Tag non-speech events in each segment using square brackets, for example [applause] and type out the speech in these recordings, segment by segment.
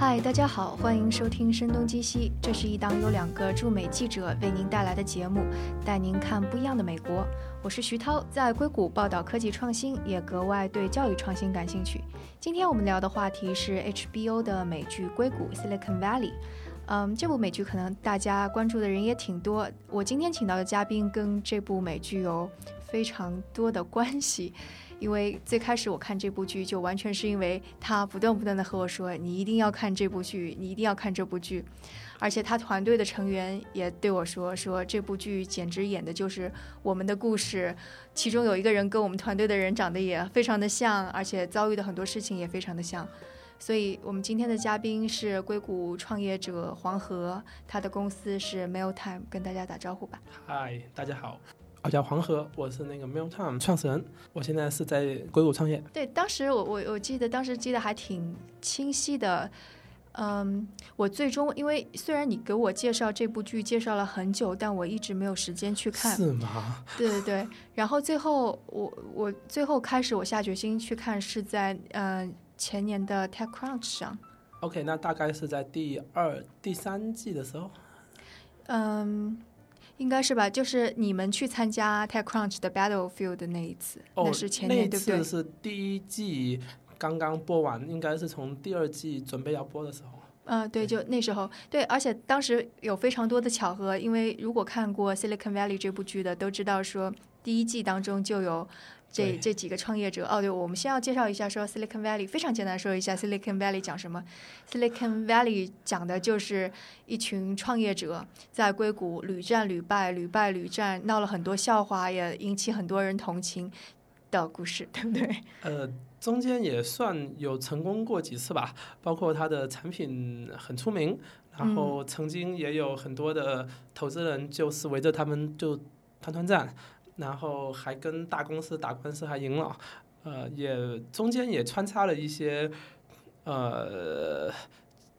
嗨，大家好，欢迎收听《声东击西》，这是一档由两个驻美记者为您带来的节目，带您看不一样的美国。我是徐涛，在硅谷报道科技创新，也格外对教育创新感兴趣。今天我们聊的话题是 HBO 的美剧《硅谷 Silicon Valley》。嗯，这部美剧可能大家关注的人也挺多。我今天请到的嘉宾跟这部美剧有非常多的关系。因为最开始我看这部剧，就完全是因为他不断不断的和我说：“你一定要看这部剧，你一定要看这部剧。”而且他团队的成员也对我说：“说这部剧简直演的就是我们的故事。”其中有一个人跟我们团队的人长得也非常的像，而且遭遇的很多事情也非常的像。所以我们今天的嘉宾是硅谷创业者黄河，他的公司是 Mailtime，跟大家打招呼吧。嗨，大家好。我叫黄河，我是那个 Mailtime 创始人，我现在是在硅谷创业。对，当时我我我记得当时记得还挺清晰的，嗯，我最终因为虽然你给我介绍这部剧介绍了很久，但我一直没有时间去看。是吗？对对对。然后最后我我最后开始我下决心去看是在呃前年的 TechCrunch 上。OK，那大概是在第二第三季的时候。嗯。应该是吧，就是你们去参加 TechCrunch 的 Battlefield 的那一次，那是前年对不对？那次是第一季刚刚播完，应该是从第二季准备要播的时候。嗯，对，就那时候，对，而且当时有非常多的巧合，因为如果看过 Silicon Valley 这部剧的，都知道说第一季当中就有。这这几个创业者哦，对，我们先要介绍一下，说 Silicon Valley 非常简单说一下 Silicon Valley 讲什么。Silicon Valley 讲的就是一群创业者在硅谷屡战屡败，屡败屡战，闹了很多笑话，也引起很多人同情的故事，对不对？[laughs] 呃，中间也算有成功过几次吧，包括他的产品很出名，然后曾经也有很多的投资人就是围着他们就团团战。然后还跟大公司打官司还赢了，呃，也中间也穿插了一些，呃，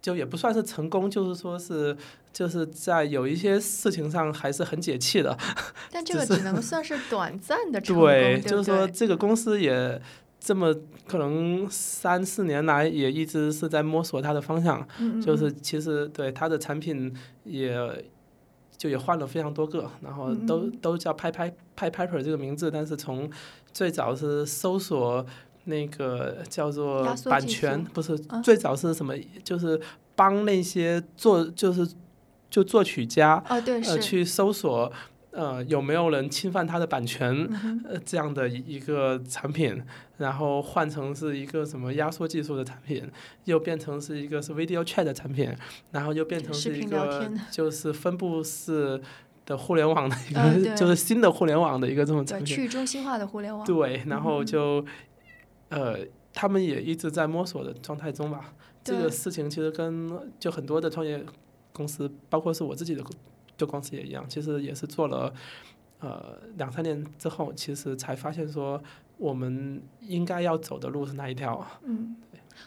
就也不算是成功，就是说是就是在有一些事情上还是很解气的。[laughs] 但这个只能算是短暂的成功，对，就是说这个公司也这么可能三四年来也一直是在摸索它的方向，就是其实对它的产品也。就也换了非常多个，然后都都叫拍拍拍 Piper 这个名字，但是从最早是搜索那个叫做版权，不是最早是什么？就是帮那些作就是就作曲家呃去搜索。呃，有没有人侵犯他的版权？呃，这样的一个产品，然后换成是一个什么压缩技术的产品，又变成是一个是 video chat 的产品，然后又变成是一个就是分布式的互联网的一个，[laughs] 就是新的互联网的一个这种产品，去中心化的互联网。对，然后就呃，他们也一直在摸索的状态中吧。这个事情其实跟就很多的创业公司，包括是我自己的。就公司也一样，其实也是做了，呃，两三年之后，其实才发现说我们应该要走的路是哪一条。嗯，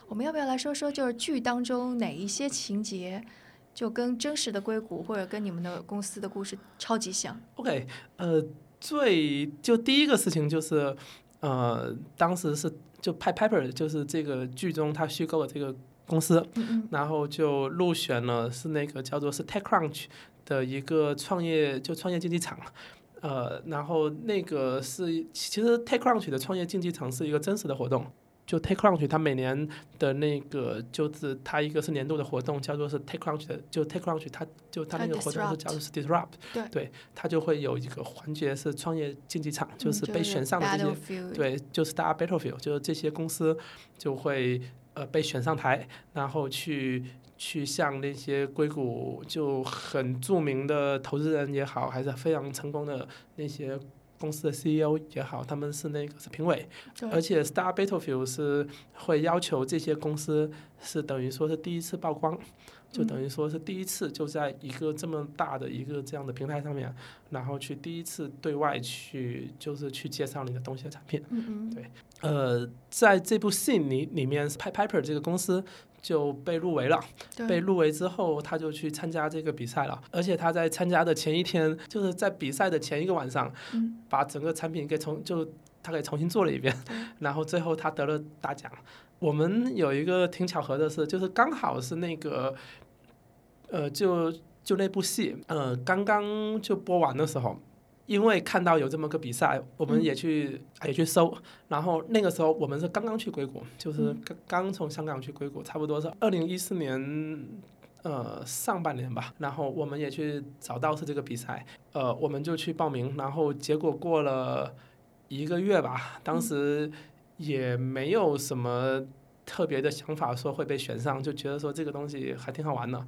我们要不要来说说，就是剧当中哪一些情节，就跟真实的硅谷或者跟你们的公司的故事超级像？OK，呃，最就第一个事情就是，呃，当时是就派 Pepper，就是这个剧中他虚构的这个公司，然后就入选了是那个叫做是 TechCrunch。的一个创业就创业竞技场，呃，然后那个是其实 Take Crunch 的创业竞技场是一个真实的活动，就 Take Crunch 它每年的那个就是它一个是年度的活动，叫做是 TechCrunch 的，就 Take Crunch 它就它那个活动是叫做是 Disrupt，对，对，它就会有一个环节是创业竞技场，就是被选上的这些，对，就是大家 Battlefield，就是这些公司就会呃被选上台，然后去。去向那些硅谷就很著名的投资人也好，还是非常成功的那些公司的 CEO 也好，他们是那个是评委，而且 Star Battlefield 是会要求这些公司是等于说是第一次曝光，就等于说是第一次就在一个这么大的一个这样的平台上面，然后去第一次对外去就是去介绍你的东西的产品。嗯嗯。对，呃，在这部戏里里面，Piper 这个公司。就被入围了，被入围之后，他就去参加这个比赛了。而且他在参加的前一天，就是在比赛的前一个晚上，把整个产品给重就他给重新做了一遍，然后最后他得了大奖。我们有一个挺巧合的是，就是刚好是那个，呃，就就那部戏，呃，刚刚就播完的时候，因为看到有这么个比赛，我们也去也去搜，然后那个时候我们是刚刚去硅谷，就是刚刚从香港去硅谷，差不多是二零一四年呃上半年吧，然后我们也去找到是这个比赛，呃，我们就去报名，然后结果过了一个月吧，当时。也没有什么特别的想法，说会被选上，就觉得说这个东西还挺好玩的。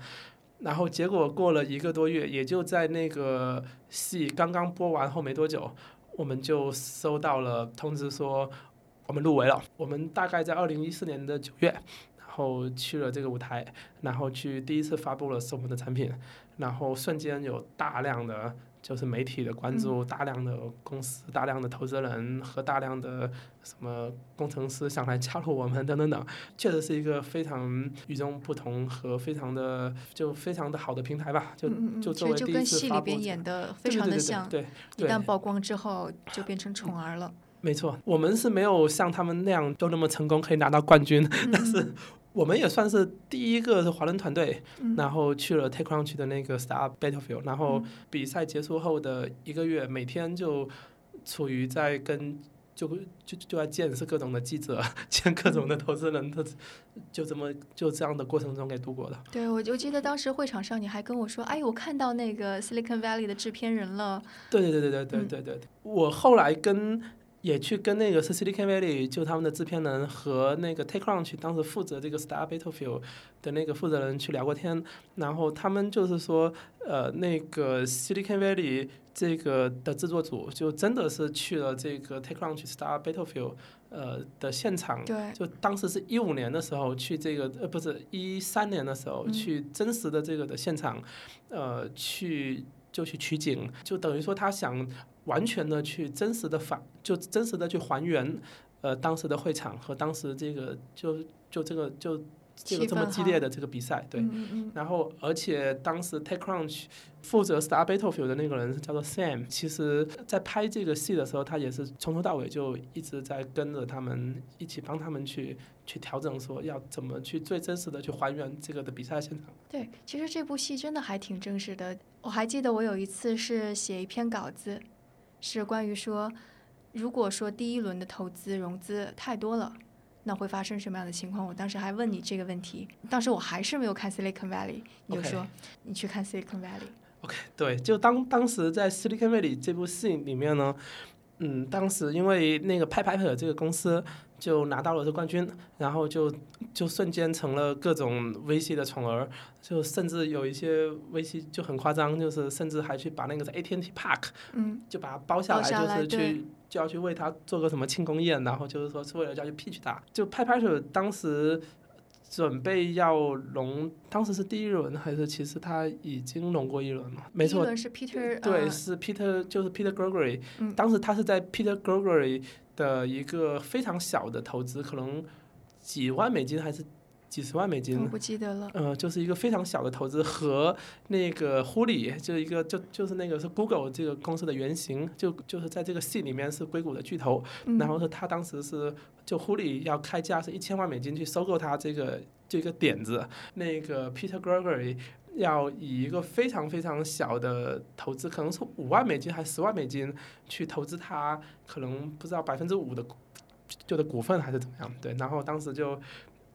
然后结果过了一个多月，也就在那个戏刚刚播完后没多久，我们就收到了通知说我们入围了。我们大概在二零一四年的九月，然后去了这个舞台，然后去第一次发布了是我们的产品，然后瞬间有大量的。就是媒体的关注，大量的公司、大量的投资人和大量的什么工程师想来加入我们 [laughs] 等等等，确实是一个非常与众不同和非常的就非常的好的平台吧。就就作为第一次发布，非常的像。对，一旦曝光之后就变成宠儿了。没错，我们是没有像他们那样都那么成功可以拿到冠军，但是。我们也算是第一个是华人团队，然后去了 TechCrunch 的那个 Star Battlefield，然后比赛结束后的一个月，每天就处于在跟就就就在见识各种的记者，[laughs] 见各种的投资人，他就这么就这样的过程中给度过的。对，我就记得当时会场上你还跟我说：“哎，我看到那个 Silicon Valley 的制片人了。”对对对对对对对对，我后来跟。也去跟那个是 Silicon Valley 就他们的制片人和那个 TechCrunch 当时负责这个 Star Battlefield 的那个负责人去聊过天，然后他们就是说，呃，那个 Silicon Valley 这个的制作组就真的是去了这个 TechCrunch Star Battlefield 呃的现场，对，就当时是一五年的时候去这个呃不是一三年的时候去真实的这个的现场，呃去就去取景，就等于说他想。完全的去真实的反，就真实的去还原，呃，当时的会场和当时这个就就这个就这个这么激烈的这个比赛，对。然后，而且当时 TechCrunch 负责 Star Battlefield 的那个人是叫做 Sam，其实在拍这个戏的时候，他也是从头到尾就一直在跟着他们一起帮他们去去调整，说要怎么去最真实的去还原这个的比赛现场。对，其实这部戏真的还挺真实的。我还记得我有一次是写一篇稿子。是关于说，如果说第一轮的投资融资太多了，那会发生什么样的情况？我当时还问你这个问题，当时我还是没有看 Silicon Valley，你就说你去看 Silicon Valley。OK，对，就当当时在 Silicon Valley 这部戏里面呢，嗯，当时因为那个 Piper 这个公司。就拿到了这冠军，然后就就瞬间成了各种 VC 的宠儿，就甚至有一些 VC 就很夸张，就是甚至还去把那个 AT&T Park，嗯，就把它包下来，就是去就要去为他做个什么庆功宴，然后就是说是为了要去 pitch 他。就拍拍手当时准备要融，当时是第一轮还是其实他已经融过一轮了？没错，是 Peter，对，是 Peter，就是 Peter Gregory，当时他是在 Peter Gregory。的一个非常小的投资，可能几万美金还是几十万美金，我不记得了。呃，就是一个非常小的投资，和那个狐狸，就是一个就就是那个是 Google 这个公司的原型，就就是在这个系里面是硅谷的巨头。然后是他当时是就狐狸要开价是一千万美金去收购他这个这个点子，那个 Peter Gregory。要以一个非常非常小的投资，可能是五万美金还是十万美金去投资他，可能不知道百分之五的就的股份还是怎么样？对，然后当时就，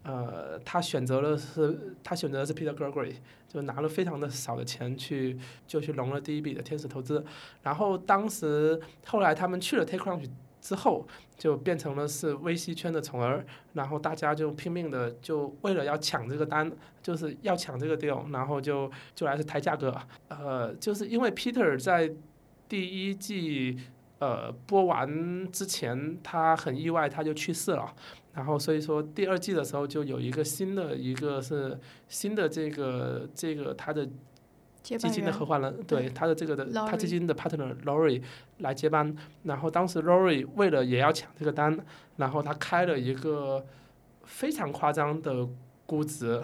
呃，他选择了是，他选择的是 Peter Gregory，就拿了非常的少的钱去就去融了第一笔的天使投资，然后当时后来他们去了 TakeCrunch。之后就变成了是 VC 圈的宠儿，然后大家就拼命的就为了要抢这个单，就是要抢这个 deal，然后就就来是抬价格。呃，就是因为 Peter 在第一季呃播完之前，他很意外他就去世了，然后所以说第二季的时候就有一个新的一个是新的这个这个他的。基金的合伙人，对他的这个的，他基金的 partner Lori 来接班，然后当时 Lori 为了也要抢这个单，然后他开了一个非常夸张的估值，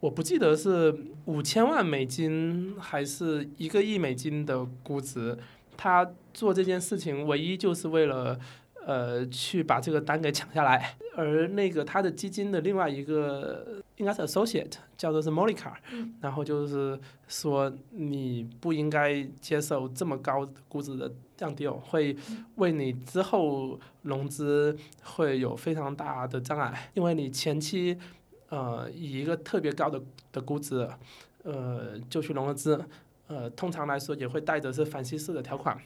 我不记得是五千万美金还是一个亿美金的估值，他做这件事情唯一就是为了呃，去把这个单给抢下来，而那个他的基金的另外一个应该是 associate，叫做是 Monica，然后就是说你不应该接受这么高估值的降低，会为你之后融资会有非常大的障碍，因为你前期呃以一个特别高的的估值，呃就去融了资，呃通常来说也会带着是反稀释的条款。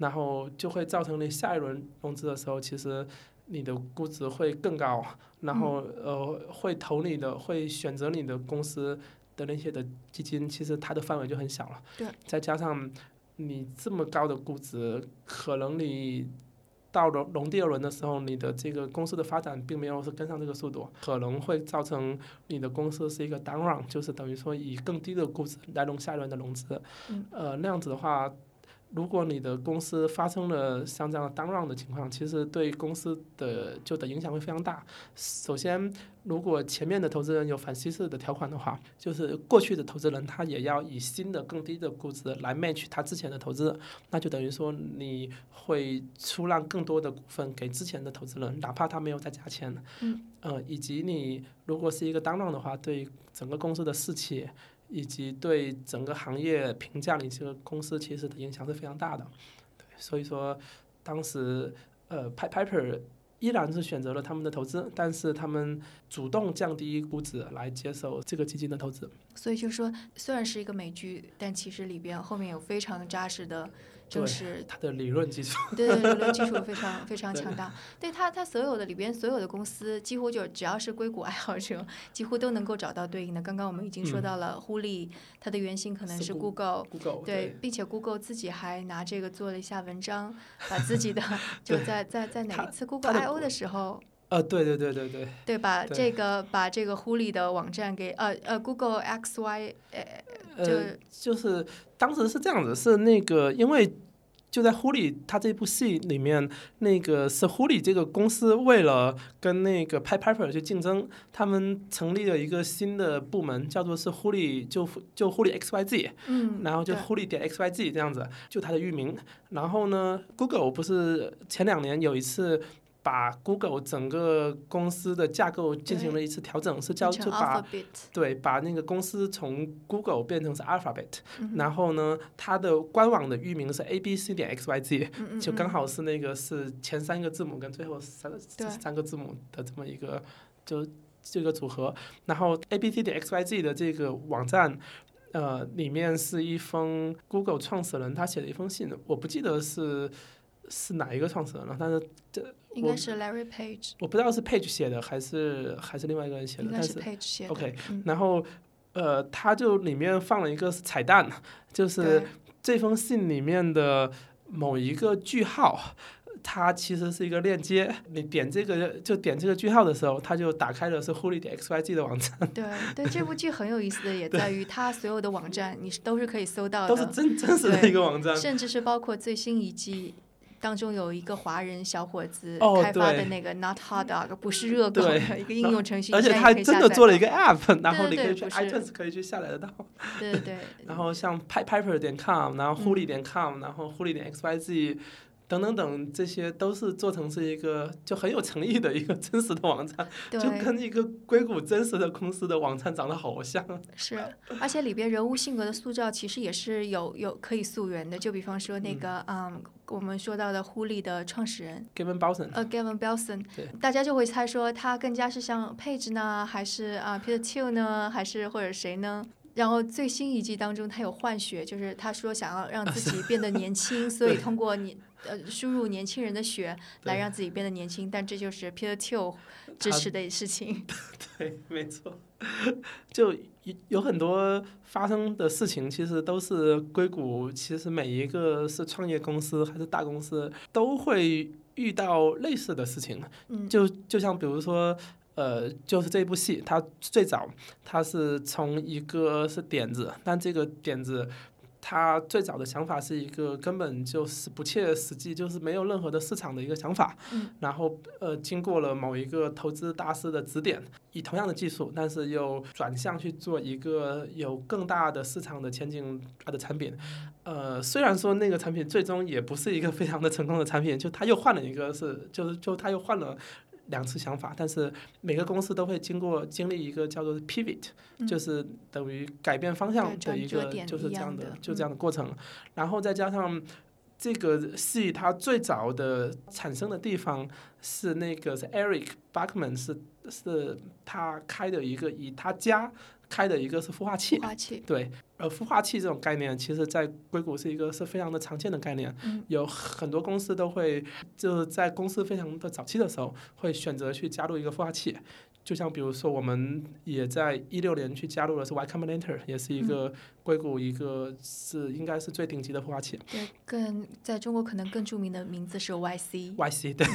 然后就会造成你下一轮融资的时候，其实你的估值会更高，然后呃会投你的会选择你的公司的那些的基金，其实它的范围就很小了。对。再加上你这么高的估值，可能你到融融第二轮的时候，你的这个公司的发展并没有是跟上这个速度，可能会造成你的公司是一个 down run，就是等于说以更低的估值来融下一轮的融资。嗯。呃，那样子的话。如果你的公司发生了像这样的 down round 的情况，其实对公司的就的影响会非常大。首先，如果前面的投资人有反稀释的条款的话，就是过去的投资人他也要以新的更低的估值来 match 他之前的投资，那就等于说你会出让更多的股份给之前的投资人，哪怕他没有再加钱。嗯。呃，以及你如果是一个 down round 的话，对整个公司的士气。以及对整个行业评价，你这个公司其实的影响是非常大的。对，所以说当时呃，Piper 依然是选择了他们的投资，但是他们主动降低估值来接受这个基金的投资。所以就说，虽然是一个美剧，但其实里边后面有非常扎实的。就是它的理论基础，对对，理论基础非常 [laughs] 非常强大。对它，它所有的里边所有的公司，几乎就只要是硅谷爱好者，几乎都能够找到对应的。刚刚我们已经说到了，呼利它的原型可能是 Google，对，并且 Google 自己还拿这个做了一下文章，把自己的 [laughs] 就在在在哪一次 Google I O 的时候，呃，对对对对对，对，把这个把这个呼利的网站给呃呃 Google X Y 呃就就是当时是这样子，是那个因为。就在狐狸，他这部戏里面，那个是狐狸这个公司为了跟那个 Piper 去竞争，他们成立了一个新的部门，叫做是狐狸，就就狐狸 X Y Z，嗯，然后就狐狸点 X Y Z 这样子，就它的域名。然后呢，Google 不是前两年有一次。把 Google 整个公司的架构进行了一次调整，是叫就把对把那个公司从 Google 变成是 Alphabet，然后呢，它的官网的域名是 A B C 点 X Y Z，就刚好是那个是前三个字母跟最后三三个字母的这么一个就这个组合。然后 A B C 点 X Y Z 的这个网站，呃，里面是一封 Google 创始人他写的一封信，我不记得是。是哪一个创始人了？但是这应该是 Larry Page。我不知道是 Page 写的还是还是另外一个人写的。应该是 Page 写的。OK，然后呃，他就里面放了一个彩蛋，就是这封信里面的某一个句号，它其实是一个链接。你点这个就点这个句号的时候，它就打开的是 h o l y 点 XYZ 的网站。对对，这部剧很有意思的也在于它所有的网站你都是可以搜到的，都是真真实的一个网站，甚至是包括最新一季。当中有一个华人小伙子开发的那个 Not Hot Dog，[laughs] 不是热狗的 [laughs] 一个应用程序，而且他真的做了一个 App，然后你可以去 iTunes 可以去下载得到。对对对。[laughs] 然后像 Piper 点 com，然后 Huli 点 com，然后 Huli 点 XYZ。等等等，这些都是做成是一个就很有诚意的一个 [laughs] 真实的网站，就跟一个硅谷真实的公司的网站长得好像。[laughs] 是，而且里边人物性格的塑造其实也是有有可以溯源的，就比方说那个嗯，我们说到的狐狸的创始人 Gavin Belson，呃，Gavin Belson，大家就会猜说他更加是像 Page 呢，还是啊 Peter Thiel 呢，还是或者谁呢？然后最新一季当中，他有换血，就是他说想要让自己变得年轻，[laughs] 所以通过年呃输入年轻人的血来让自己变得年轻，但这就是 Peter Thiel 支持的事情。[laughs] 对，没错，就有有很多发生的事情，其实都是硅谷，其实每一个是创业公司还是大公司，都会遇到类似的事情。嗯，就就像比如说。呃，就是这部戏，它最早它是从一个是点子，但这个点子他最早的想法是一个根本就是不切实际，就是没有任何的市场的一个想法。嗯。然后呃，经过了某一个投资大师的指点，以同样的技术，但是又转向去做一个有更大的市场的前景的产品。呃，虽然说那个产品最终也不是一个非常的成功的产品，就他又换了一个，是就是就他又换了。两次想法，但是每个公司都会经过经历一个叫做 pivot，就是等于改变方向的一个就是这样的就这样的过程，然后再加上这个戏它最早的产生的地方是那个是 Eric Bachman 是是他开的一个以他家。开的一个是孵化器，对，呃，孵化器这种概念，其实在硅谷是一个是非常的常见的概念，有很多公司都会就是在公司非常的早期的时候，会选择去加入一个孵化器，就像比如说我们也在一六年去加入的是 Y Combinator，也是一个硅谷一个是应该是最顶级的孵化器，对，更在中国可能更著名的名字是 YC，YC 对，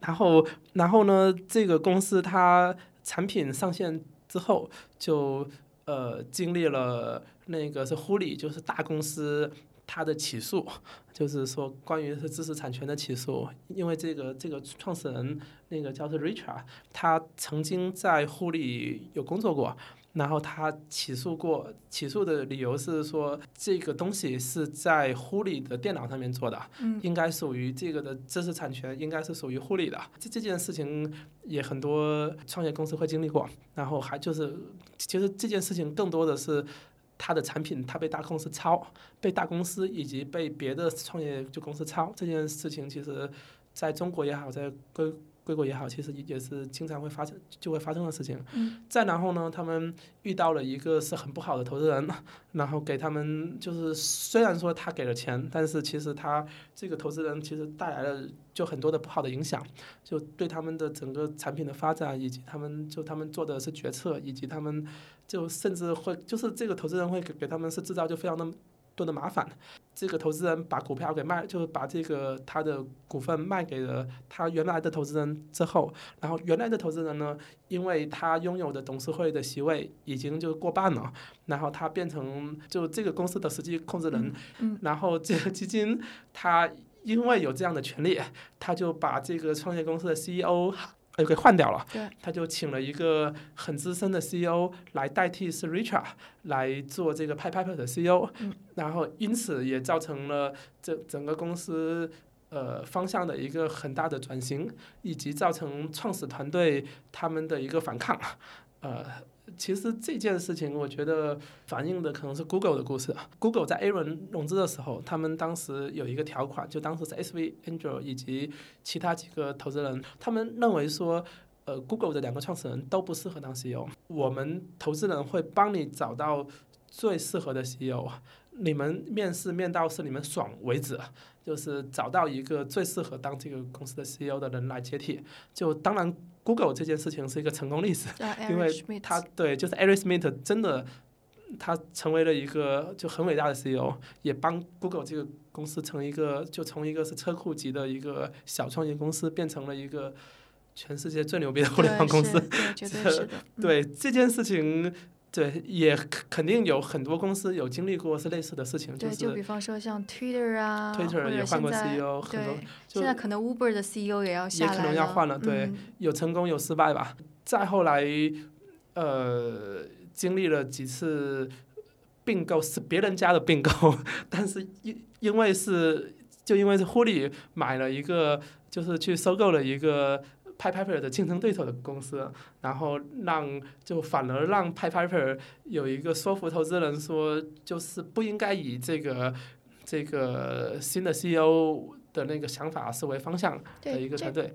然后然后呢，这个公司它产品上线。之后就呃经历了那个是护理，就是大公司他的起诉，就是说关于是知识产权的起诉，因为这个这个创始人那个叫做 Richard，他曾经在呼里有工作过。然后他起诉过，起诉的理由是说这个东西是在呼里的电脑上面做的，应该属于这个的知识产权，应该是属于呼里的。这这件事情也很多创业公司会经历过。然后还就是，其实这件事情更多的是他的产品他被大公司抄，被大公司以及被别的创业就公司抄这件事情，其实在中国也好，在各。硅谷也好，其实也是经常会发生，就会发生的事情。再然后呢，他们遇到了一个是很不好的投资人，[laughs] 然后给他们就是虽然说他给了钱，但是其实他这个投资人其实带来了就很多的不好的影响，就对他们的整个产品的发展，以及他们就他们做的是决策，以及他们就甚至会就是这个投资人会给给他们是制造就非常的。多的麻烦，这个投资人把股票给卖，就是把这个他的股份卖给了他原来的投资人之后，然后原来的投资人呢，因为他拥有的董事会的席位已经就过半了，然后他变成就这个公司的实际控制人，然后这个基金他因为有这样的权利，他就把这个创业公司的 CEO。又给换掉了，他就请了一个很资深的 CEO 来代替是 Richard 来做这个 Piper 的 CEO，然后因此也造成了这整个公司呃方向的一个很大的转型，以及造成创始团队他们的一个反抗，呃。其实这件事情，我觉得反映的可能是 Google 的故事。Google 在 A 轮融资的时候，他们当时有一个条款，就当时是 SV Angel 以及其他几个投资人，他们认为说，呃，Google 的两个创始人都不适合当 CEO，我们投资人会帮你找到最适合的 CEO，你们面试面到是你们爽为止，就是找到一个最适合当这个公司的 CEO 的人来接替。就当然。Google 这件事情是一个成功例子，因为他对就是 Eric Schmidt 真的他成为了一个就很伟大的 CEO，也帮 Google 这个公司从一个就从一个是车库级的一个小创业公司变成了一个全世界最牛逼的互联网公司，对，绝对。[laughs] 对这件事情。对，也肯定有很多公司有经历过是类似的事情，对，就比方说像 Twitter 啊，Twitter 也换过 CEO，很多，现在可能 Uber 的 CEO 也要下来也可能要换了，对，有成功有失败吧。再后来，呃，经历了几次并购，是别人家的并购，[laughs] 但是因因为是就因为是狐狸买了一个，就是去收购了一个。派 Piper 的竞争对手的公司，然后让就反而让派 Piper 有一个说服投资人说，就是不应该以这个这个新的 CEO 的那个想法视为方向的一个团队。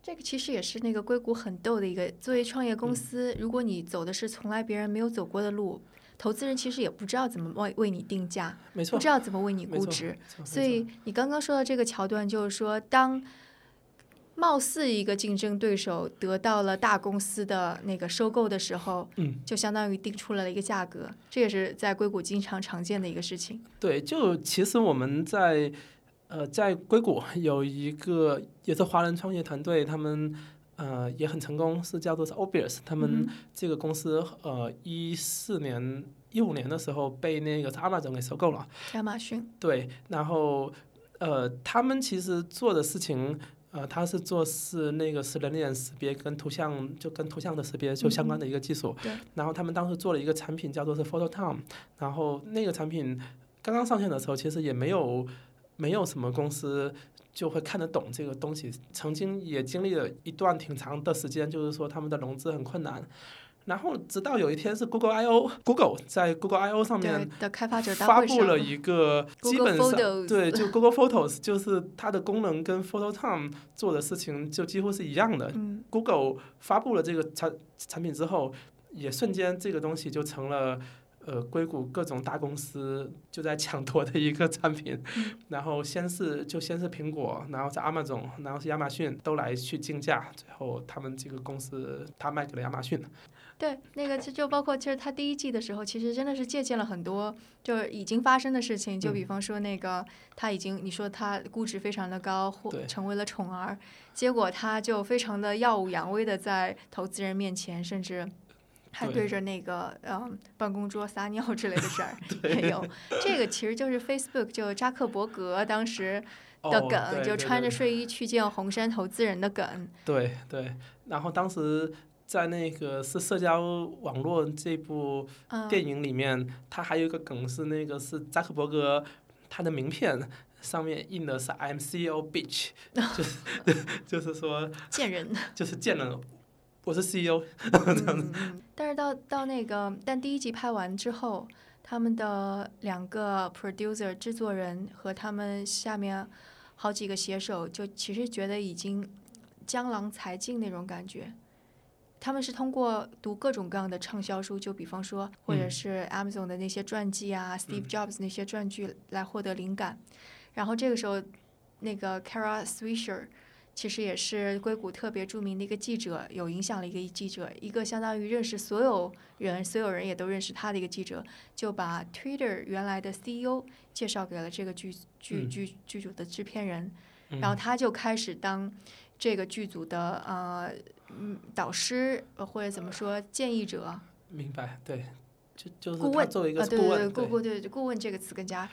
这个其实也是那个硅谷很逗的一个，作为创业公司，如果你走的是从来别人没有走过的路，投资人其实也不知道怎么为为你定价，不知道怎么为你估值。所以你刚刚说的这个桥段，就是说当。貌似一个竞争对手得到了大公司的那个收购的时候，嗯，就相当于定出了一个价格，这也是在硅谷经常常见的一个事情。对，就其实我们在呃在硅谷有一个也是华人创业团队，他们呃也很成功，是叫做是 Obvious，他们这个公司呃一四年一五年的时候被那个亚马逊给收购了。亚马逊。对，然后呃，他们其实做的事情，呃，他是做是那个是人脸识别跟图像，就跟图像的识别就相关的一个技术。对。然后他们当时做了一个产品叫做是 Photo Tom，然后那个产品刚刚上线的时候，其实也没有没有什么公司。就会看得懂这个东西。曾经也经历了一段挺长的时间，就是说他们的融资很困难。然后直到有一天是 Google I O，Google 在 Google I O 上面的开发者发布了一个基本上对，就 Google Photos，就是它的功能跟 Photo Tom 做的事情就几乎是一样的。Google 发布了这个产产品之后，也瞬间这个东西就成了。呃，硅谷各种大公司就在抢夺的一个产品，然后先是就先是苹果，然后是亚马逊，然后是亚马逊都来去竞价，最后他们这个公司他卖给了亚马逊。对，那个就就包括其实他第一季的时候，其实真的是借鉴了很多就是已经发生的事情，就比方说那个他已经你说他估值非常的高，或成为了宠儿，结果他就非常的耀武扬威的在投资人面前，甚至。还对着那个嗯办公桌撒尿之类的事儿 [laughs] 也有，这个其实就是 Facebook 就扎克伯格当时的梗，就穿着睡衣去见红杉投资人的梗。对对，然后当时在那个是社交网络这部电影里面，他还有一个梗是那个是扎克伯格他的名片上面印的是 I'm CEO bitch，[laughs] 就是 [laughs] 就是说贱人，[laughs] 就是贱人。我是 CEO，但是到到那个，但第一集拍完之后，他们的两个 producer 制作人和他们下面好几个写手，就其实觉得已经江郎才尽那种感觉。他们是通过读各种各样的畅销书，就比方说，或者是 Amazon 的那些传记啊，Steve Jobs 那些传记来获得灵感。然后这个时候，那个 Kara Swisher。其实也是硅谷特别著名的一个记者，有影响的一个记者，一个相当于认识所有人，所有人也都认识他的一个记者，就把 Twitter 原来的 CEO 介绍给了这个剧剧剧剧组的制片人，然后他就开始当这个剧组的呃嗯导师或者怎么说建议者。明白，对，就就是顾问作为一个顾问，顾顾对顾问这个词更加。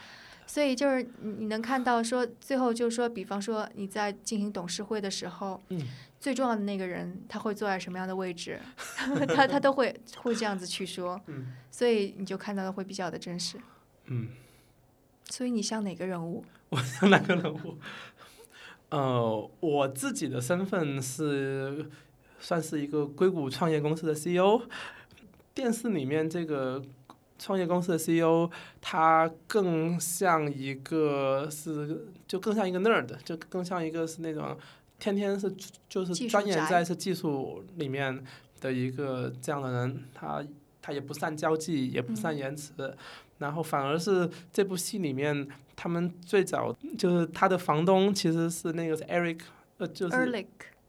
所以就是你你能看到说最后就是说，比方说你在进行董事会的时候，最重要的那个人他会坐在什么样的位置，[laughs] 他他都会会这样子去说，所以你就看到的会比较的真实。嗯，所以你像哪个人物？[laughs] 我像哪个人物？[laughs] 呃，我自己的身份是算是一个硅谷创业公司的 CEO，电视里面这个。创业公司的 CEO，他更像一个是，就更像一个 nerd，就更像一个是那种天天是就是钻研在是技术里面的一个这样的人。他他也不善交际，也不善言辞，然后反而是这部戏里面，他们最早就是他的房东其实是那个是 Eric，呃，就是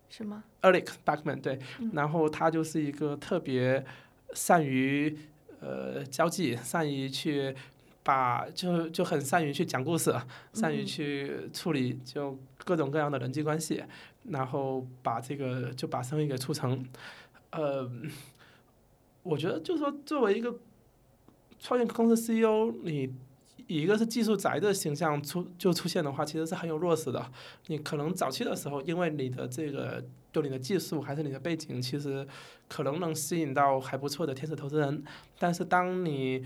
是吗？Eric Bachman 对，然后他就是一个特别善于。呃，交际善于去把就就很善于去讲故事，善于去处理就各种各样的人际关系，然后把这个就把生意给促成。呃，我觉得就是说，作为一个创业公司 CEO，你以一个是技术宅的形象出就出现的话，其实是很有弱势的。你可能早期的时候，因为你的这个就你的技术还是你的背景，其实。可能能吸引到还不错的天使投资人，但是当你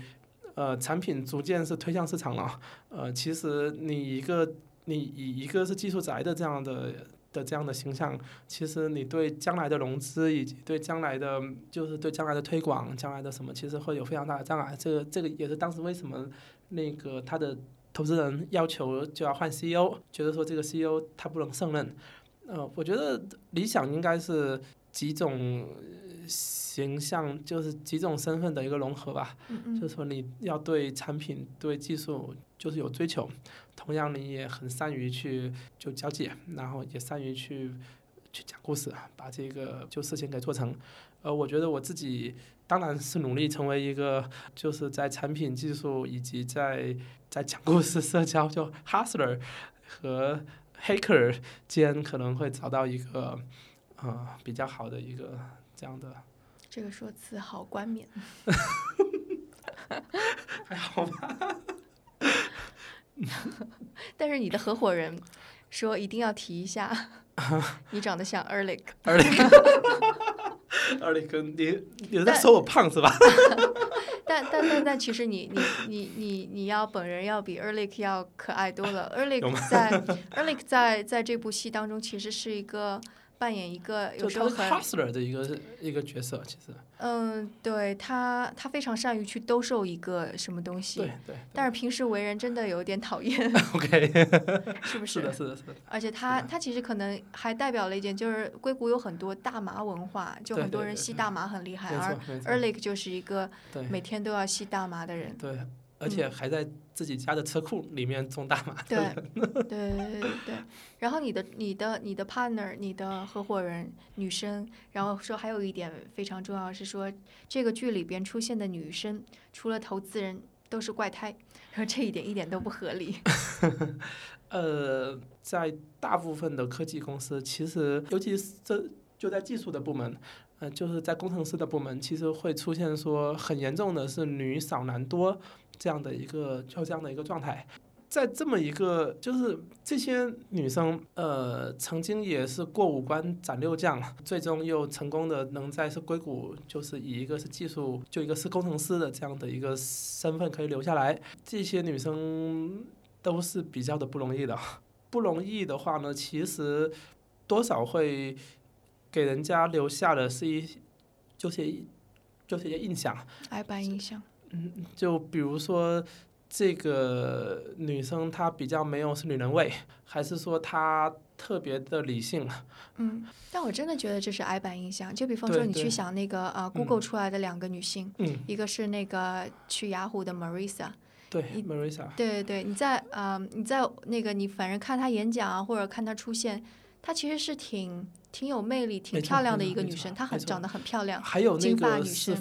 呃产品逐渐是推向市场了，呃，其实你一个你以一个是技术宅的这样的的这样的形象，其实你对将来的融资以及对将来的就是对将来的推广、将来的什么，其实会有非常大的障碍。这个这个也是当时为什么那个他的投资人要求就要换 CEO，觉得说这个 CEO 他不能胜任。呃，我觉得理想应该是几种。形象就是几种身份的一个融合吧，就是说你要对产品、对技术就是有追求，同样你也很善于去就交际，然后也善于去去讲故事，把这个就事情给做成。呃，我觉得我自己当然是努力成为一个就是在产品技术以及在在讲故事、社交就 hustler 和 hacker 间可能会找到一个呃比较好的一个。这样的，这个说辞好冠冕。[laughs] 还好吧。[laughs] 但是你的合伙人说一定要提一下，[laughs] 你长得像 Erlich。Erlich，Erlich，[laughs] 你你在说我胖是吧？但但但但，其实你你你你你要本人要比 Erlich 要可爱多了。Erlich 在 Erlich 在在这部戏当中其实是一个。扮演一个有时候很 hustler 的一个一个角色，其实。嗯，对他，他非常善于去兜售一个什么东西。对对。但是平时为人真的有点讨厌。[laughs] OK。[laughs] 是不 [laughs] 是？是的，是的，是的。而且他他其实可能还代表了一点，就是硅谷有很多大麻文化，就很多人吸大麻很厉害，而 Erlich 就是一个每天都要吸大麻的人。对。而且还在自己家的车库里面种大麻。[laughs] [laughs] 对对对对对。然后你的你的你的 partner，你的合伙人女生，然后说还有一点非常重要是说，这个剧里边出现的女生，除了投资人都是怪胎，然后这一点一点都不合理。[laughs] 呃，在大部分的科技公司，其实尤其是这就在技术的部门，呃，就是在工程师的部门，其实会出现说很严重的是女少男多。这样的一个就这样的一个状态，在这么一个就是这些女生，呃，曾经也是过五关斩六将，最终又成功的能在是硅谷，就是以一个是技术，就一个是工程师的这样的一个身份可以留下来。这些女生都是比较的不容易的，不容易的话呢，其实多少会给人家留下的是一就是就是一些印象，矮板印象。嗯，就比如说这个女生她比较没有是女人味，还是说她特别的理性？嗯，但我真的觉得这是矮板印象。就比方说你去想那个呃，Google 出来的两个女性，一个是那个去雅虎的 Marissa，对，Marissa，对对对，你在呃你在那个你反正看她演讲啊，或者看她出现，她其实是挺。挺有魅力、挺漂亮的一个女生，她很长得很漂亮，金发女生。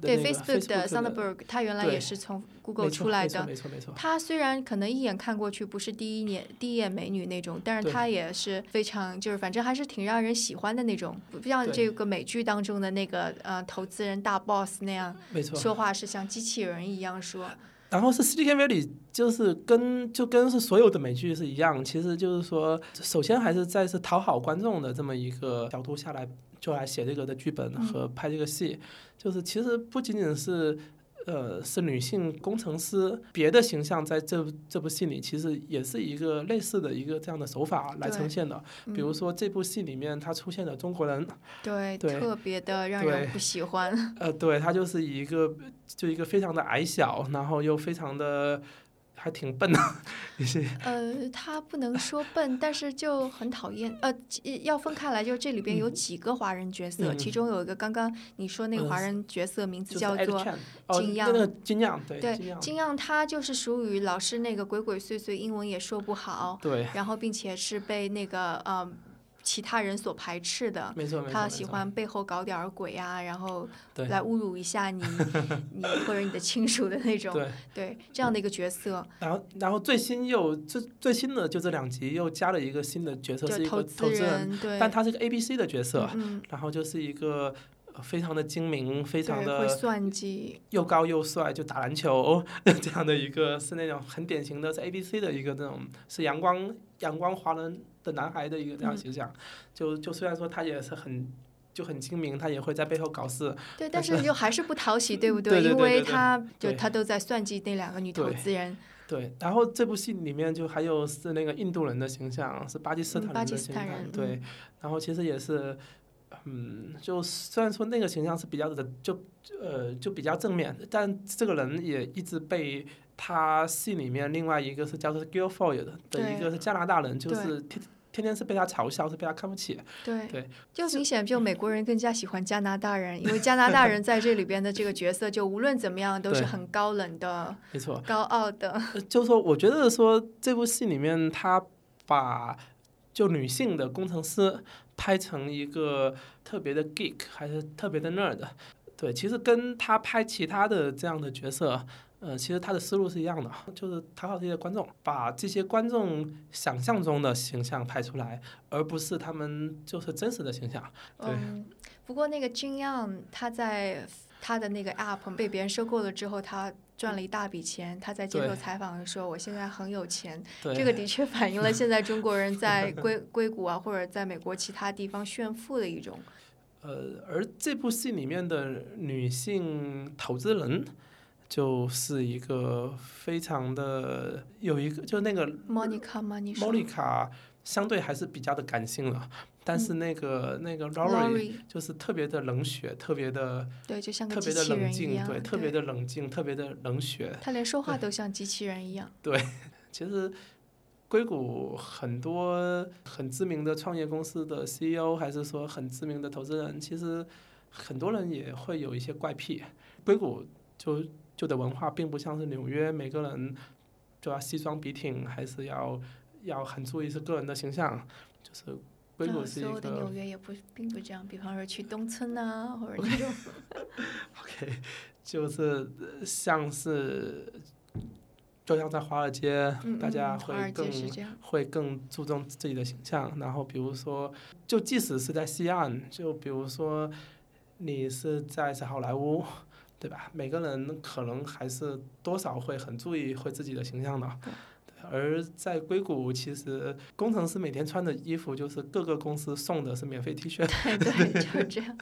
对 Facebook 的 Sundberg，她原来也是从 Google 出来的。没错没错。她虽然可能一眼看过去不是第一眼第一眼美女那种，但是她也是非常就是反正还是挺让人喜欢的那种，不像这个美剧当中的那个呃投资人大 boss 那样，没错说话是像机器人一样说。然后是 Silicon Valley，就是跟就跟是所有的美剧是一样，其实就是说，首先还是在是讨好观众的这么一个角度下来，就来写这个的剧本和拍这个戏，就是其实不仅仅是。呃，是女性工程师，别的形象在这这部戏里其实也是一个类似的一个这样的手法来呈现的。比如说这部戏里面他出现的中国人，对，特别的让人不喜欢。呃，对他就是一个就一个非常的矮小，然后又非常的。还挺笨的。呃，他不能说笨，但是就很讨厌。呃，要分开来，就这里边有几个华人角色，其中有一个刚刚你说那个华人角色名字叫做金样。金样，对。对，金样他就是属于老是那个鬼鬼祟祟，英文也说不好。对。然后，并且是被那个呃。其他人所排斥的，他喜欢背后搞点鬼啊，然后来侮辱一下你，[laughs] 你或者你的亲属的那种，对。这样的一个角色。然后，然后最新又最最新的就这两集又加了一个新的角色，是一个投资人，但他是个 A B C 的角色，然后就是一个非常的精明，非常的会算计，又高又帅，就打篮球 [laughs] 这样的一个，是那种很典型的是 A B C 的一个那种是阳光阳光华人。的男孩的一个这样形象，就就虽然说他也是很就很精明，他也会在背后搞事。对，但是又还是不讨喜，[laughs] 对不对？因为他就他都在算计那两个女投资人。对，然后这部戏里面就还有是那个印度人的形象，是巴基斯坦人的形象。对，然后其实也是，嗯，就虽然说那个形象是比较的，就呃就比较正面，但这个人也一直被。他戏里面另外一个是叫做 Gilfoyle 的，一个是加拿大人，就是天天天是被他嘲笑，是被他看不起。对，对，就明显就美国人更加喜欢加拿大人，因为加拿大人在这里边的这个角色，就无论怎么样都是很高冷的，没错，高傲的。就说我觉得说这部戏里面他把就女性的工程师拍成一个特别的 geek，还是特别的 nerd。对，其实跟他拍其他的这样的角色。呃，其实他的思路是一样的，[laughs] 就是讨好这些观众，把这些观众想象中的形象拍出来，而不是他们就是真实的形象。对。不过那个金样他在他的那个 app 被别人收购了之后，他。赚了一大笔钱，他在接受采访的时候，我现在很有钱。这个的确反映了现在中国人在 [laughs] 硅硅谷啊，或者在美国其他地方炫富的一种。呃，而这部戏里面的女性投资人，就是一个非常的有一个，就那个 Monica，Monica 相对还是比较的感性了。但是那个那个 Laurie 就是特别的冷血，特别的对，就像特别的冷静，对，特别的冷静，特别的冷血。他连说话都像机器人一样。对，其实硅谷很多很知名的创业公司的 CEO，还是说很知名的投资人，其实很多人也会有一些怪癖。硅谷就就的文化并不像是纽约，每个人就要西装笔挺，还是要要很注意是个人的形象，就是。所有的纽约也不并不这样，比方说去东村呐，或者那种。[laughs] OK，就是像是，就像在华尔街，大家会更会更注重自己的形象。然后比如说，就即使是在西岸，就比如说你是在是好莱坞，对吧？每个人可能还是多少会很注意会自己的形象的。而在硅谷，其实工程师每天穿的衣服就是各个公司送的是免费 T 恤。对 [laughs] 对，就是这样。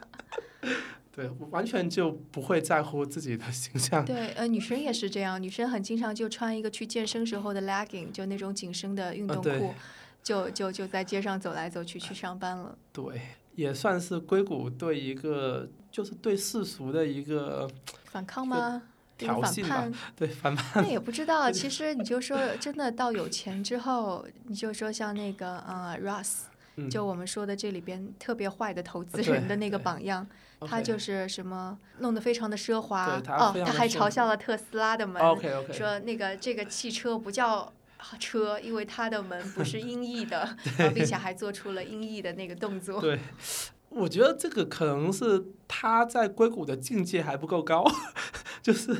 [laughs] 对，完全就不会在乎自己的形象。对，呃，女生也是这样，女生很经常就穿一个去健身时候的 legging，就那种紧身的运动裤，就就就在街上走来走去去上班了。对，也算是硅谷对一个就是对世俗的一个反抗吗？挑衅吧，[laughs] 对反叛。那也不知道，[laughs] 其实你就说，真的到有钱之后，你就说像那个呃，Russ，就我们说的这里边特别坏的投资人的那个榜样，他就是什么弄得非常的奢华哦，他还嘲笑了特斯拉的门，说那个这个汽车不叫车，因为它的门不是 [laughs] 音译的，并且还做出了音译的那个动作。对。我觉得这个可能是他在硅谷的境界还不够高，[laughs] 就是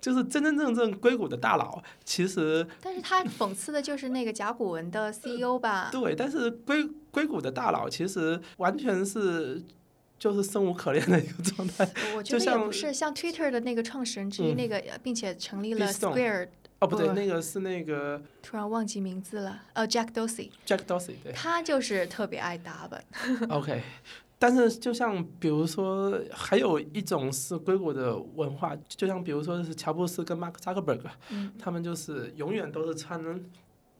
就是真真正正硅谷的大佬，其实。但是他讽刺的就是那个甲骨文的 CEO 吧？对，但是硅硅谷的大佬其实完全是就是生无可恋的一个状态。我觉得也不是，像 Twitter 的那个创始人之一，那个并且成立了 Square。哦，不对，那个是那个。突然忘记名字了，呃，Jack Dorsey。Jack Dorsey，对。他就是特别爱打扮。OK。但是，就像比如说，还有一种是硅谷的文化，就像比如说是乔布斯跟马克扎克伯格，他们就是永远都是穿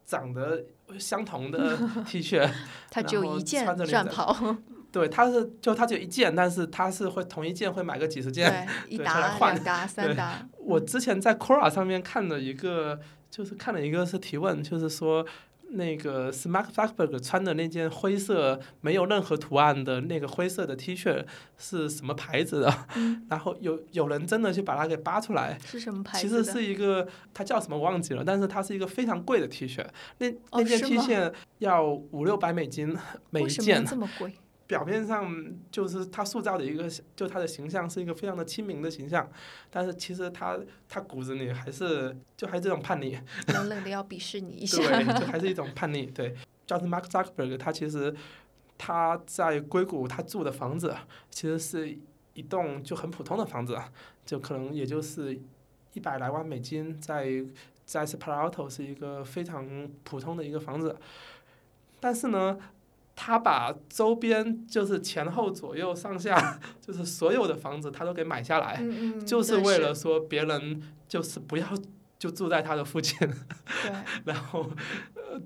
长得相同的 [laughs] T 恤，他只有一件战袍。[laughs] 对，他是就他只有一件，但是他是会同一件会买个几十件，[laughs] 一打两打三打。我之前在 Quora 上面看了一个，就是看了一个是提问，就是说。那个 s m a r k Zuckerberg 穿的那件灰色没有任何图案的那个灰色的 T 恤是什么牌子的？[laughs] 然后有有人真的去把它给扒出来，是什么牌子？其实是一个，它叫什么忘记了，但是它是一个非常贵的 T 恤。那那件 T 恤要五六百美金每一件，这么贵？表面上就是他塑造的一个，就他的形象是一个非常的亲民的形象，但是其实他他骨子里还是就还是这种叛逆，冷冷的要鄙视你一下，对，[laughs] 就还是一种叛逆。对，叫是 Mark Zuckerberg，他其实他在硅谷他住的房子其实是一栋就很普通的房子，就可能也就是一百来万美金，在在 s p a 是一个非常普通的一个房子，但是呢。他把周边就是前后左右上下，[laughs] 就是所有的房子他都给买下来，就是为了说别人就是不要就住在他的附近。对，[laughs] 然后，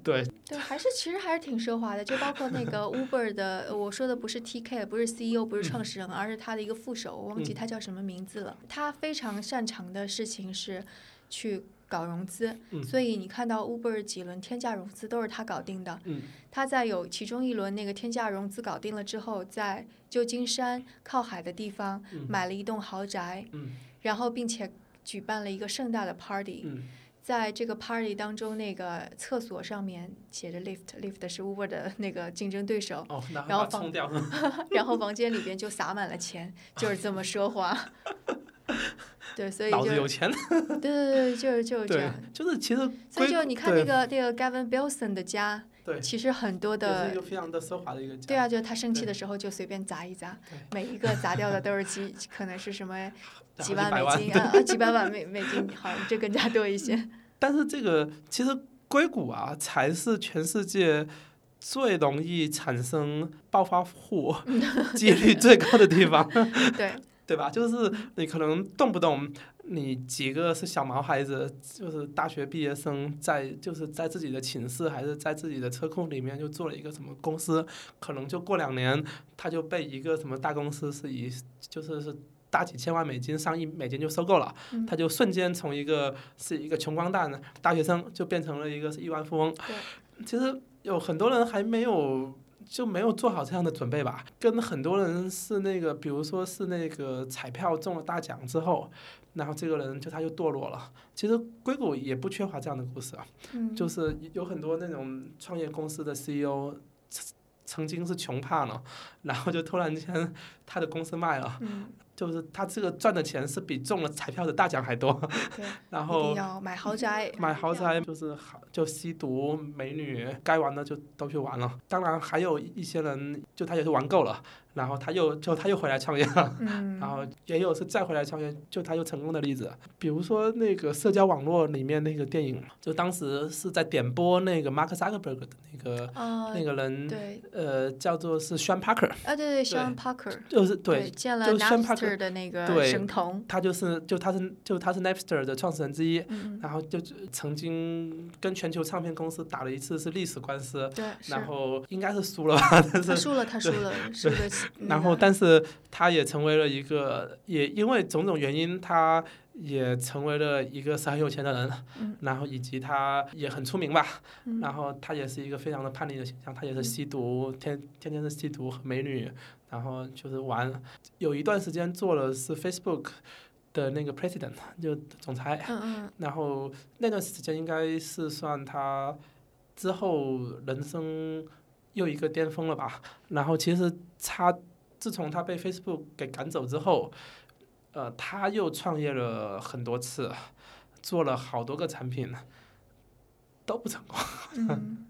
对。对，还是其实还是挺奢华的，就包括那个 [laughs] Uber 的，我说的不是 TK，不是 CEO，不是创始人，而是他的一个副手，我忘记他叫什么名字了。他非常擅长的事情是去。搞融资，所以你看到 Uber 几轮天价融资都是他搞定的。他在有其中一轮那个天价融资搞定了之后，在旧金山靠海的地方买了一栋豪宅，然后并且举办了一个盛大的 party。在这个 party 当中，那个厕所上面写着 lift，lift 是 Uber 的那个竞争对手。然后房，[laughs] 然后房间里边就洒满了钱，就是这么奢华。[laughs] [laughs] 对，所以脑子有钱。[laughs] 对对对，就是就是这样。就是其实。所以就你看那个那个 Gavin Belson 的家，对，其实很多的一个非常的奢华的一个家。对啊，就是他生气的时候就随便砸一砸，每一个砸掉的都是几，[laughs] 可能是什么几万美金啊，几百万美美金，好，这更加多一些。但是这个其实硅谷啊，才是全世界最容易产生暴发户几率最高的地方。对。对吧？就是你可能动不动，你几个是小毛孩子，就是大学毕业生，在就是在自己的寝室还是在自己的车库里面就做了一个什么公司，可能就过两年他就被一个什么大公司是以就是是大几千万美金、上亿美金就收购了，他就瞬间从一个是一个穷光蛋大学生就变成了一个是亿万富翁。其实有很多人还没有。就没有做好这样的准备吧，跟很多人是那个，比如说是那个彩票中了大奖之后，然后这个人就他就堕落了。其实硅谷也不缺乏这样的故事啊，就是有很多那种创业公司的 CEO 曾曾经是穷怕了，然后就突然间他的公司卖了。就是他这个赚的钱是比中了彩票的大奖还多，[laughs] 然后要买豪宅，买豪宅就是好就吸毒美女，该玩的就都去玩了。当然还有一些人，就他也是玩够了。然后他又就他又回来创业了，[laughs] 然后也有是再回来创业，就他又成功的例子。比如说那个社交网络里面那个电影，就当时是在点播那个 Mark Zuckerberg 的那个那个人，对呃，叫做是 Sean Parker。啊，对对，Sean Parker。就是对，见了 Napster 的那个神童。他就是就他是就他是 Napster 的创始人之一，然后就曾经跟全球唱片公司打了一次是历史官司，对然后应该是输了吧？他输了，他输了，输的。然后，但是他也成为了一个，也因为种种原因，他也成为了一个是很有钱的人。[laughs] 然后，以及他也很出名吧。然后，他也是一个非常的叛逆的形象，他也是吸毒，天天天是吸毒和美女，然后就是玩。有一段时间做了是 Facebook 的那个 President，就总裁。然后那段时间应该是算他之后人生。又一个巅峰了吧？然后其实他自从他被 Facebook 给赶走之后，呃，他又创业了很多次，做了好多个产品，都不成功。嗯，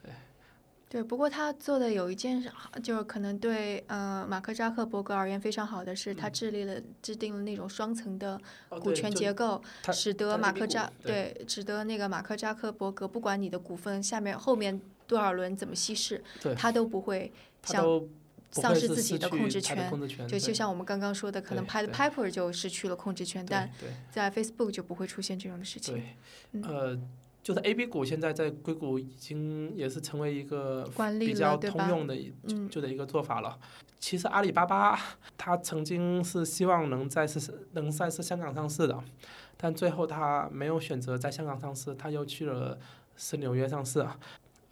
对，[laughs] 对。不过他做的有一件事，就是可能对呃马克扎克伯格而言非常好的是，他制定了制定了那种双层的股权结构，使得马克扎对，使得那个马克扎克伯格不管你的股份下面后面。多少轮怎么稀释，他都不会像丧失自己的控制权。就就像我们刚刚说的，可能拍 Piper 就失去了控制权，但在 Facebook 就不会出现这种的事情。对，呃，就是 A B 股现在在硅谷已经也是成为一个比较通用的就的一个做法了。其实阿里巴巴它曾经是希望能在是能在是香港上市的，但最后它没有选择在香港上市，它又去了是纽约上市。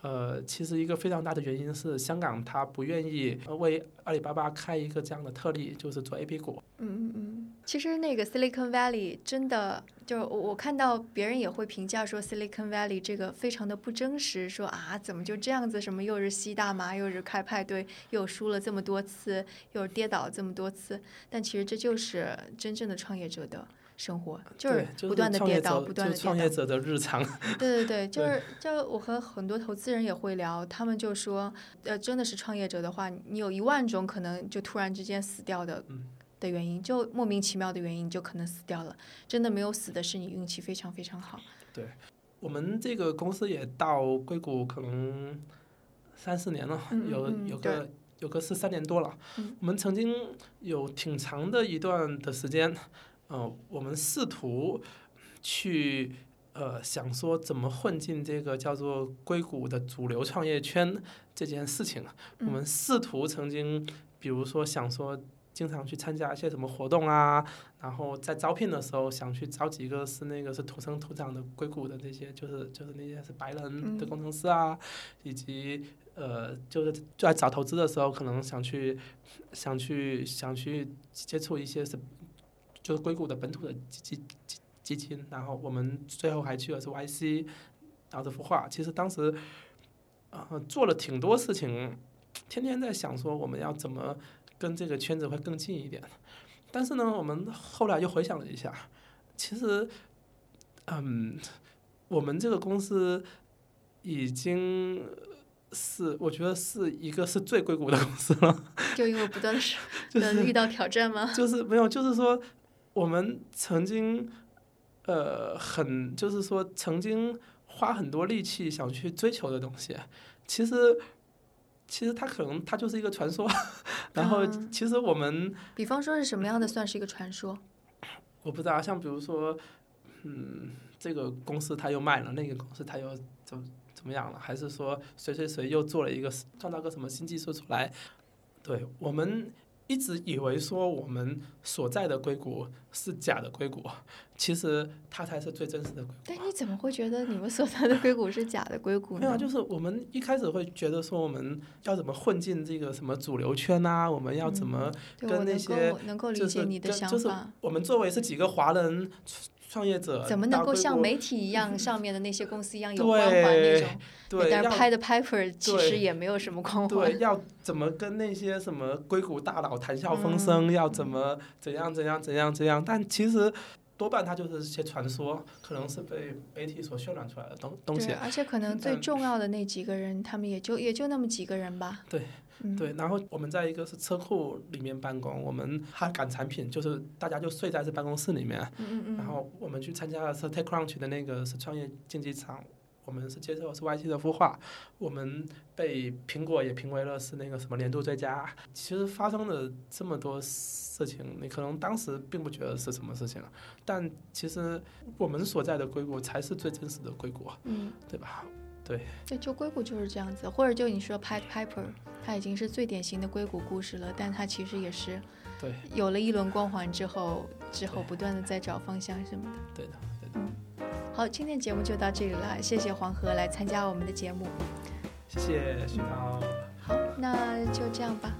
呃，其实一个非常大的原因是香港它不愿意为阿里巴巴开一个这样的特例，就是做 A P 股。嗯嗯嗯。其实那个 Silicon Valley 真的，就我我看到别人也会评价说 Silicon Valley 这个非常的不真实，说啊怎么就这样子，什么又是吸大麻，又是开派对，又输了这么多次，又跌倒这么多次，但其实这就是真正的创业者的。生活就是不断的跌倒，不断的。创业者的日常。[laughs] 对对对，就是就我和很多投资人也会聊，他们就说，呃，真的是创业者的话，你有一万种可能就突然之间死掉的的原因，就莫名其妙的原因就可能死掉了。真的没有死的是你运气非常非常好。对，我们这个公司也到硅谷可能三四年了，有有个有个是三年多了。我们曾经有挺长的一段的时间。嗯，我们试图去呃想说怎么混进这个叫做硅谷的主流创业圈这件事情。我们试图曾经，比如说想说经常去参加一些什么活动啊，然后在招聘的时候想去招几个是那个是土生土长的硅谷的那些，就是就是那些是白人的工程师啊，以及呃就是在找投资的时候可能想去想去想去接触一些是。就是硅谷的本土的基基基基金，然后我们最后还去了是 YC，然后这幅画，其实当时，呃，做了挺多事情，天天在想说我们要怎么跟这个圈子会更近一点，但是呢，我们后来又回想了一下，其实，嗯，我们这个公司已经是我觉得是一个是最硅谷的公司了。就因为不断的是 [laughs] 就是遇到挑战吗？就是没有，就是说我们曾经呃很就是说曾经花很多力气想去追求的东西，其实其实它可能它就是一个传说。[laughs] 然后其实我们比方说是什么样的算是一个传说？我不知道，像比如说嗯。这个公司它又卖了，那个公司它又怎怎么样了？还是说谁谁谁又做了一个创造个什么新技术出来？对我们一直以为说我们所在的硅谷是假的硅谷，其实它才是最真实的硅谷。但你怎么会觉得你们所在的硅谷是假的硅谷呢？没有，就是我们一开始会觉得说我们要怎么混进这个什么主流圈啊？我们要怎么跟那些就是就是我们作为是几个华人。创业者怎么能够像媒体一样上面的那些公司一样有光环 [laughs] 那种？对，但是拍的 paper 其实也没有什么光环。对，要怎么跟那些什么硅谷大佬谈笑风生？要怎么怎样怎样怎样怎样？但其实多半它就是些传说，可能是被媒体所渲染出来的东东西。而且可能最重要的那几个人，他们也就也就那么几个人吧。对。对，然后我们在一个是车库里面办公，我们还赶产品，就是大家就睡在这办公室里面。嗯嗯嗯。然后我们去参加的是 TechCrunch 的那个是创业竞技场，我们是接受是 YT 的孵化，我们被苹果也评为了是那个什么年度最佳。其实发生了这么多事情，你可能当时并不觉得是什么事情，但其实我们所在的硅谷才是最真实的硅谷，嗯，对吧？对，对，就硅谷就是这样子，或者就你说 Pat Piper，他已经是最典型的硅谷故事了，但它其实也是，对，有了一轮光环之后，之后不断的在找方向什么的。对的，对的。嗯，好，今天节目就到这里了，谢谢黄河来参加我们的节目。谢谢徐涛。好，那就这样吧，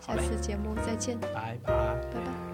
下次节目再见。拜拜。拜拜。